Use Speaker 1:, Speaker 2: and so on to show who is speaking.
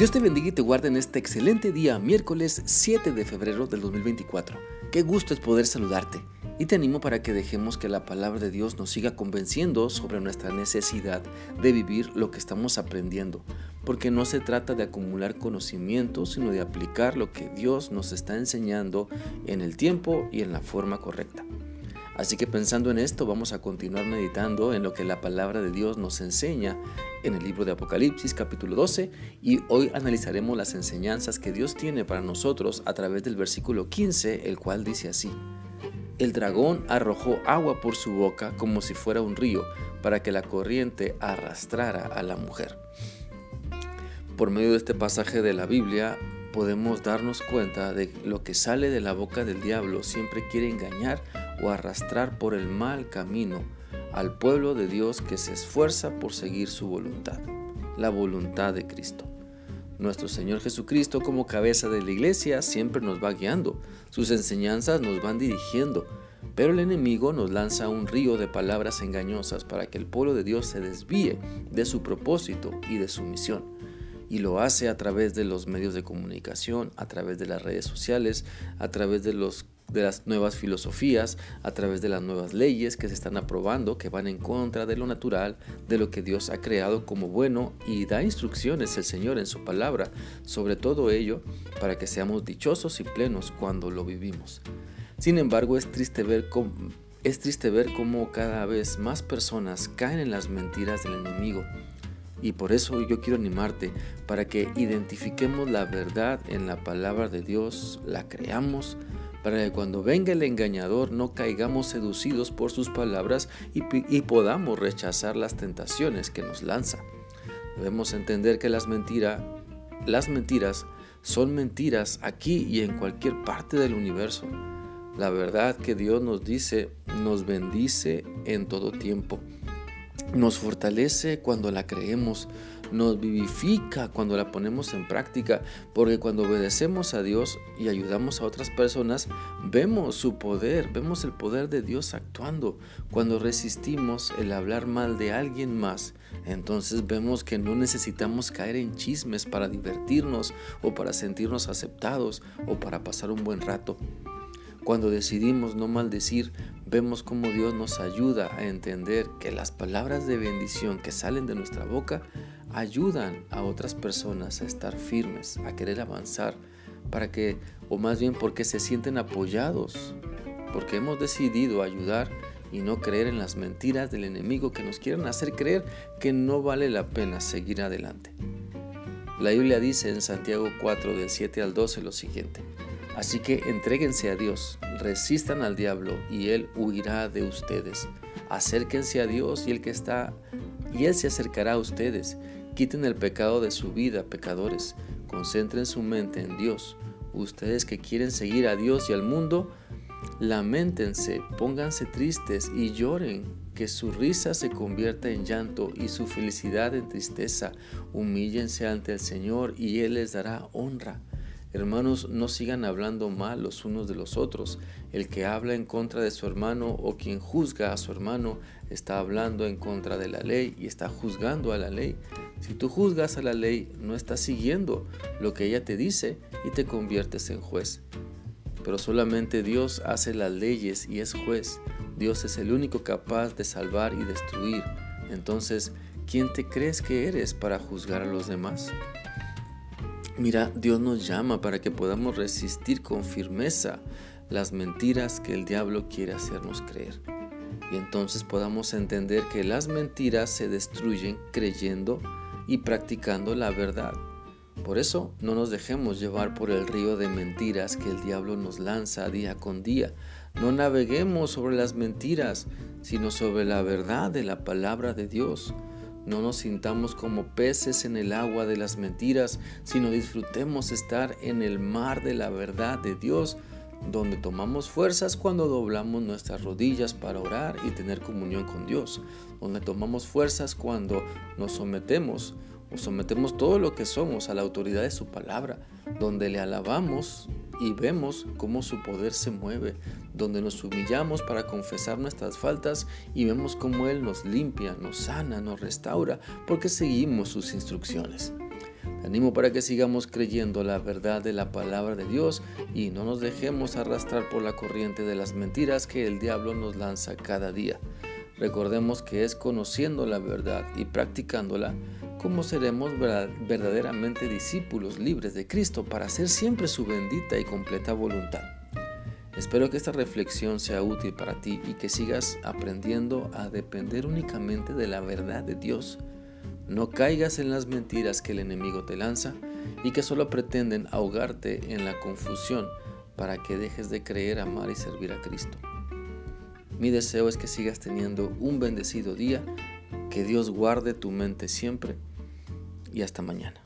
Speaker 1: Dios te bendiga y te guarde en este excelente día, miércoles 7 de febrero del 2024. Qué gusto es poder saludarte y te animo para que dejemos que la palabra de Dios nos siga convenciendo sobre nuestra necesidad de vivir lo que estamos aprendiendo, porque no se trata de acumular conocimiento, sino de aplicar lo que Dios nos está enseñando en el tiempo y en la forma correcta. Así que pensando en esto, vamos a continuar meditando en lo que la palabra de Dios nos enseña en el libro de Apocalipsis capítulo 12 y hoy analizaremos las enseñanzas que Dios tiene para nosotros a través del versículo 15, el cual dice así. El dragón arrojó agua por su boca como si fuera un río para que la corriente arrastrara a la mujer. Por medio de este pasaje de la Biblia podemos darnos cuenta de lo que sale de la boca del diablo siempre quiere engañar o arrastrar por el mal camino al pueblo de Dios que se esfuerza por seguir su voluntad, la voluntad de Cristo. Nuestro Señor Jesucristo como cabeza de la iglesia siempre nos va guiando, sus enseñanzas nos van dirigiendo, pero el enemigo nos lanza un río de palabras engañosas para que el pueblo de Dios se desvíe de su propósito y de su misión y lo hace a través de los medios de comunicación, a través de las redes sociales, a través de los de las nuevas filosofías, a través de las nuevas leyes que se están aprobando, que van en contra de lo natural, de lo que Dios ha creado como bueno y da instrucciones el Señor en su palabra sobre todo ello para que seamos dichosos y plenos cuando lo vivimos. Sin embargo, es triste ver cómo, es triste ver cómo cada vez más personas caen en las mentiras del enemigo y por eso yo quiero animarte para que identifiquemos la verdad en la palabra de Dios, la creamos, para que cuando venga el engañador no caigamos seducidos por sus palabras y, podamos rechazar las tentaciones que nos lanza. Debemos entender que las, mentiras, las mentiras son mentiras aquí y en cualquier parte del universo. La verdad que Dios nos dice nos bendice en todo tiempo. Nos fortalece cuando la creemos, nos vivifica cuando la ponemos en práctica, porque cuando obedecemos a Dios y ayudamos a otras personas, vemos su poder, vemos el poder de Dios actuando. Cuando resistimos el hablar mal de alguien más, entonces vemos que no necesitamos caer en chismes para divertirnos o para sentirnos aceptados o para pasar un buen rato. Cuando decidimos no maldecir, vemos cómo Dios nos ayuda a entender que las palabras de bendición que salen de nuestra boca ayudan a otras personas a estar firmes, a querer avanzar, para que, o más bien porque se sienten apoyados, porque hemos decidido ayudar y no creer en las mentiras del enemigo que nos quieren hacer creer que no vale la pena seguir adelante. La Biblia dice en Santiago 4 del 7 al 12 lo siguiente. Así que entréguense a Dios, resistan al diablo y él huirá de ustedes. Acérquense a Dios y el que está y él se acercará a ustedes. Quiten el pecado de su vida, pecadores. Concentren su mente en Dios. Ustedes que quieren seguir a Dios y al mundo, lamentense, pónganse tristes y lloren, que su risa se convierta en llanto y su felicidad en tristeza. Humíllense ante el Señor y Él les dará honra. Hermanos, no sigan hablando mal los unos de los otros. El que habla en contra de su hermano o quien juzga a su hermano está hablando en contra de la ley y está juzgando a la ley. Si tú juzgas a la ley, no estás siguiendo lo que ella te dice y te conviertes en juez. Pero solamente Dios hace las leyes y es juez. Dios es el único capaz de salvar y destruir. Entonces, ¿quién te crees que eres para juzgar a los demás? Mira, Dios nos llama para que podamos resistir con firmeza las mentiras que el diablo quiere hacernos creer. Y entonces podamos entender que las mentiras se destruyen creyendo y practicando la verdad. Por eso no nos dejemos llevar por el río de mentiras que el diablo nos lanza día con día. No naveguemos sobre las mentiras, sino sobre la verdad de la palabra de Dios. No nos sintamos como peces en el agua de las mentiras, sino disfrutemos estar en el mar de la verdad de Dios, donde tomamos fuerzas cuando doblamos nuestras rodillas para orar y tener comunión con Dios, donde tomamos fuerzas cuando nos sometemos o sometemos todo lo que somos a la autoridad de su palabra, donde le alabamos y vemos cómo su poder se mueve, donde nos humillamos para confesar nuestras faltas y vemos cómo Él nos limpia, nos sana, nos restaura, porque seguimos sus instrucciones. Te animo para que sigamos creyendo la verdad de la palabra de Dios y no nos dejemos arrastrar por la corriente de las mentiras que el diablo nos lanza cada día. Recordemos que es conociendo la verdad y practicándola como seremos verdaderamente discípulos libres de Cristo para hacer siempre su bendita y completa voluntad. Espero que esta reflexión sea útil para ti y que sigas aprendiendo a depender únicamente de la verdad de Dios. No caigas en las mentiras que el enemigo te lanza y que solo pretenden ahogarte en la confusión para que dejes de creer, amar y servir a Cristo. Mi deseo es que sigas teniendo un bendecido día, que Dios guarde tu mente siempre y hasta mañana.